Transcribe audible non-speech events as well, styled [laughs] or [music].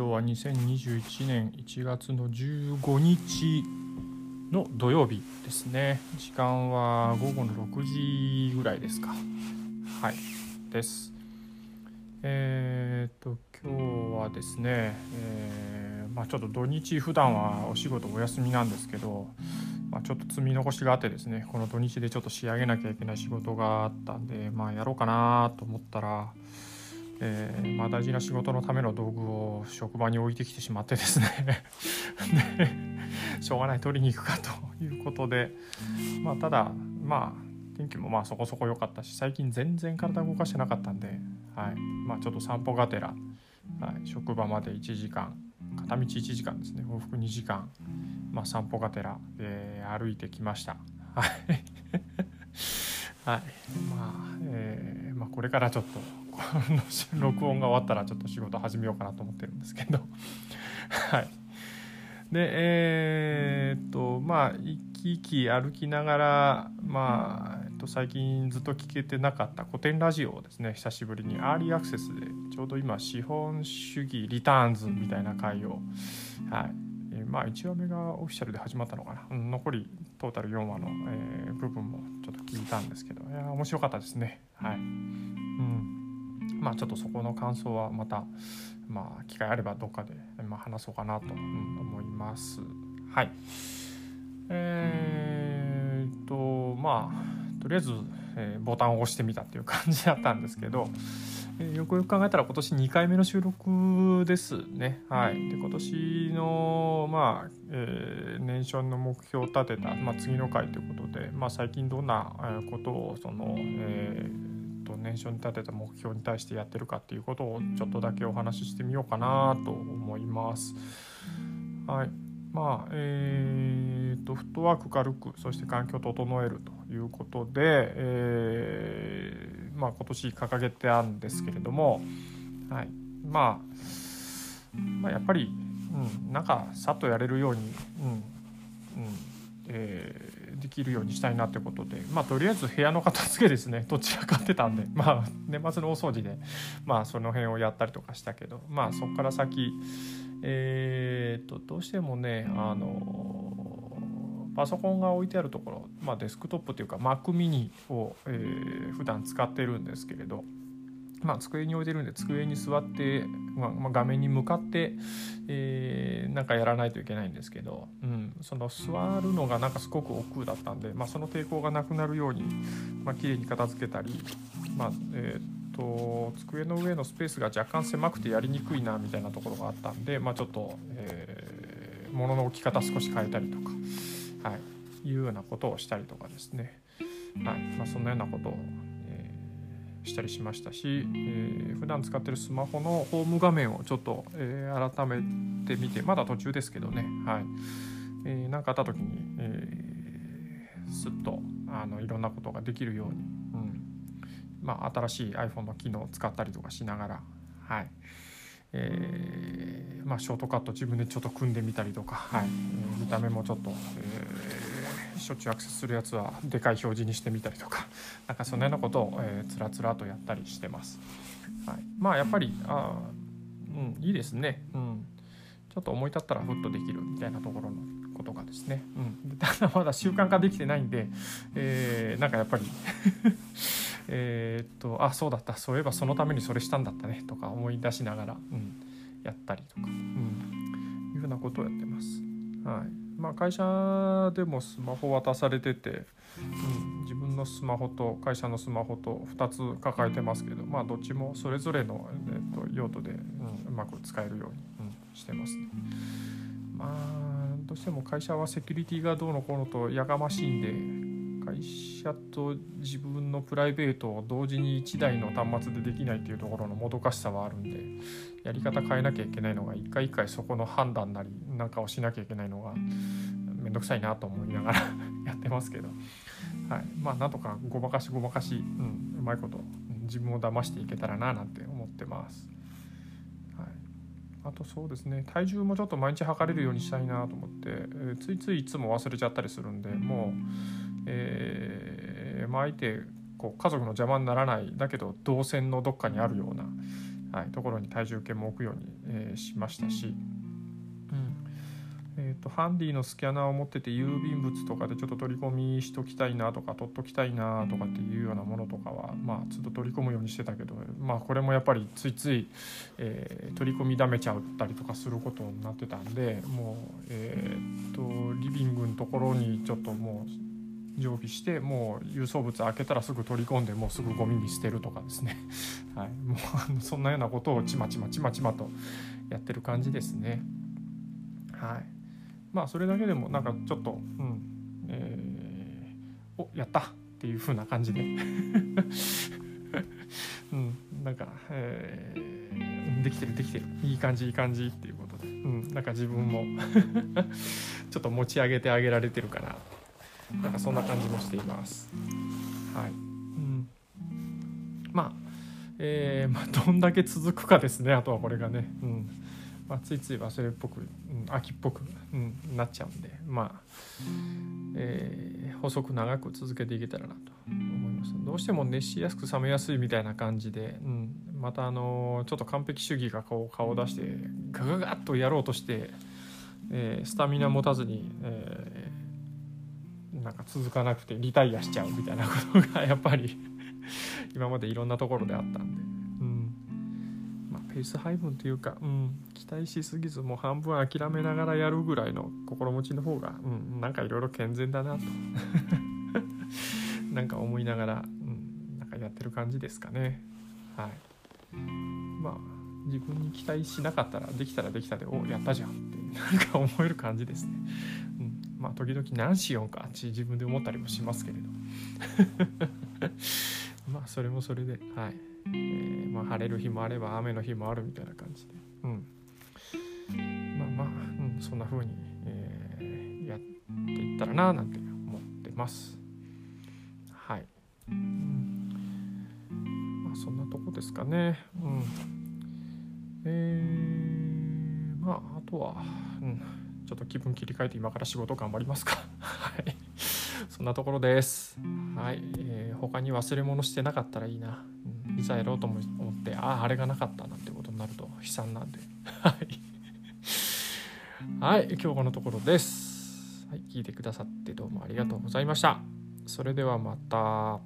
今日は2021年1月の15日の土曜日ですね。時間は午後の6時ぐらいですか。はい。です。えー、っと今日はですね、えー、まあ、ちょっと土日普段はお仕事お休みなんですけど、まあ、ちょっと積み残しがあってですねこの土日でちょっと仕上げなきゃいけない仕事があったんでまあやろうかなと思ったらえー、まあ、大事な仕事のための道具を職場に置いてきてしまってですね。[laughs] でしょうがない取りに行くかということで、まあ、ただまあ天気もまあそこそこ良かったし最近全然体動かしてなかったんで、はい。まあ、ちょっと散歩がてら、はい、職場まで1時間片道1時間ですね。往復2時間、まあ、散歩がてら、えー、歩いてきました。はい。[laughs] はい。まあえーまあ、これからちょっと [laughs] 録音が終わったらちょっと仕事始めようかなと思ってるんですけど。[laughs] はい。でえー、っとまあ行き来歩きながらまあ、えっと、最近ずっと聞けてなかった古典ラジオをですね久しぶりにアーリーアクセスでちょうど今資本主義リターンズみたいな回をはい。まあ1話目がオフィシャルで始まったのかな、残りトータル4話の、えー、部分もちょっと聞いたんですけどいや面白かったですね。はい。まあちょっとそこの感想はまたまあ機会あればどっかで、まあ、話そうかなと、思います。はい。えー、っとまあとりあえず、えー、ボタンを押してみたっていう感じだったんですけどえよくよく考えたら今年2回目の収録ですね。はい、で今年の、まあえー、年初の目標を立てた、まあ、次の回ということで、まあ、最近どんなことをその、えー、と年初に立てた目標に対してやってるかっていうことをちょっとだけお話ししてみようかなと思います。はいまあえーと、フットワーク軽くそして環境を整えるということで、えーまあ、今年掲げてあるんですけれども、はいまあ、まあやっぱり、うん、なんかさっとやれるように、うんうんえー、できるようにしたいなってことで、まあ、とりあえず部屋の片付けですね。[laughs] どちらかってたんで、まあ、年末の大掃除で、まあ、その辺をやったりとかしたけど、まあ、そこから先、えーと、とどうしてもねあのパソコンが置いてあるところ、まあ、デスクトップというか Mac mini を、えー、普段使ってるんですけれど、まあ、机に置いてるんで机に座って、まあ、画面に向かって、えー、なんかやらないといけないんですけど、うん、その座るのがなんかすごく億劫だったんで、まあ、その抵抗がなくなるように、まあ綺麗に片付けたり、まあえー、と机の上のスペースが若干狭くてやりにくいなみたいなところがあったんで、まあ、ちょっと、えー、物の置き方少し変えたりとか。はい、いうようなことをしたりとかですね、はいまあ、そんなようなことを、したりしましたし、えー、普段使ってるスマホのホーム画面をちょっと、えー、改めてみてまだ途中ですけどね、はい。えー、かあった時に、えー、スッとあのいろんなことができるように、うん。まあ、新しい iPhone の機能を使ったりとかしながら、はい。えーまあ、ショートカット自分でちょっと組んでみたりとか、はい、見た目もちょっと、えー、しょっちゅうアクセスするやつはでかい表示にしてみたりとか [laughs] なんかそのようなことを、えー、つらつらとやったりしてます。はい、まあやっぱりあ、うん、いいですね、うん、ちょっと思い立ったらふっとできるみたいなところのことがですね、うん、ただまだ習慣化できてないんで、えー、なんかやっぱり [laughs] えっとあそうだった。そういえばそのためにそれしたんだったね。とか思い出しながら、うん、やったりとか、うん、いうふうなことをやってます。はいまあ、会社でもスマホ渡されてて、うん、自分のスマホと会社のスマホと2つ抱えてますけど、まあ、どっちもそれぞれの、えっと、用途で、うん、うまく使えるように、うん、してますね。まあどうしても会社はセキュリティがどうのこうのとやがましいんで会社と自分のプライベートを同時に1台の端末でできないっていうところのもどかしさはあるんでやり方変えなきゃいけないのが一回一回そこの判断なりなんかをしなきゃいけないのがめんどくさいなと思いながら [laughs] やってますけど、はい、まあなんとかごまかしごまかし、うん、うまいこと自分を騙していけたらななんて思ってます。はい、あとそうですね。体重もちょっと毎日測れるようにしたいなと思って、えー、ついついいつも忘れちゃったりするんでもうえーまあ、相手こう家族の邪魔にならないだけど動線のどっかにあるような、はい、ところに体重計も置くように、えー、しましたし、うん。えーと、ハンディのスキャナーを持ってて郵便物とかでちょっと取り込みしときたいなとか取っときたいなとかっていうようなものとかはまあちょっと取り込むようにしてたけどまあこれもやっぱりついつい、えー、取り込みだめちゃったりとかすることになってたんでもうえっ、とリビングのところにちょっともう常備してもう郵送物開けたらすぐ取り込んでもうすぐゴミに捨てるとかですね、[laughs] はい、もうそんなようなことをちまちまちまちまとやってる感じですね。はい、まあそれだけでもなんかちょっと、うん。えー、おやったっていう風な感じで、[laughs] うん、なんか、えー、できてるできてる。いい感じいい感じっていうことで、うん、なんか自分も [laughs] ちょっと持ち上げてあげられてるかな。なんかそんな感じもしています。はい、うん、まあ、えー、まあ、どんだけ続くかですねあとはこれがね、うん。まあ、ついつい忘れっぽく、うん、秋っぽく、うん、なっちゃうんで。まあ、えー、細く長く続けていけたらなと思います。どうしても熱しやすく冷めやすいみたいな感じで、うん、またあの、ちょっと完璧主義がこう顔を出してガガガッとやろうとして、えー、スタミナ持たずに、えーなんか続かなくてリタイアしちゃうみたいなことがやっぱり [laughs] 今までいろんなところであったんで、うん。まあ、ペース配分というか、うん、期待しすぎずもう半分諦めながらやるぐらいの心持ちの方が、うん、なんかいろいろ健全だなと。[laughs] なんか思いながら、うん、なんかやってる感じですかね。はい、まあ自分に期待しなかったらできたらできたでおやったじゃんってなんか思える感じですね。まあ時々何しようかって自分で思ったりもしますけれど。[laughs] まあそれもそれではい、えー、まあ、晴れる日もあれば雨の日もあるみたいな感じで。うん。まあまあ、うん、そんな風に、えー、やっていったらななんて思ってます。はい、うん、まあそんなとこですかね。うん。えー、まああとはうんちょっと気分切り替えて今から仕事頑張りますか？[laughs] はい。そんなところです。はい、えー、他に忘れ物してなかったらいいな、うん、いざやろうと思ってあああれがなかったなんてことになると悲惨なんで。[laughs] はい。はい。今日このところです。はい。聞いてくださってどうもありがとうございました。それではまた。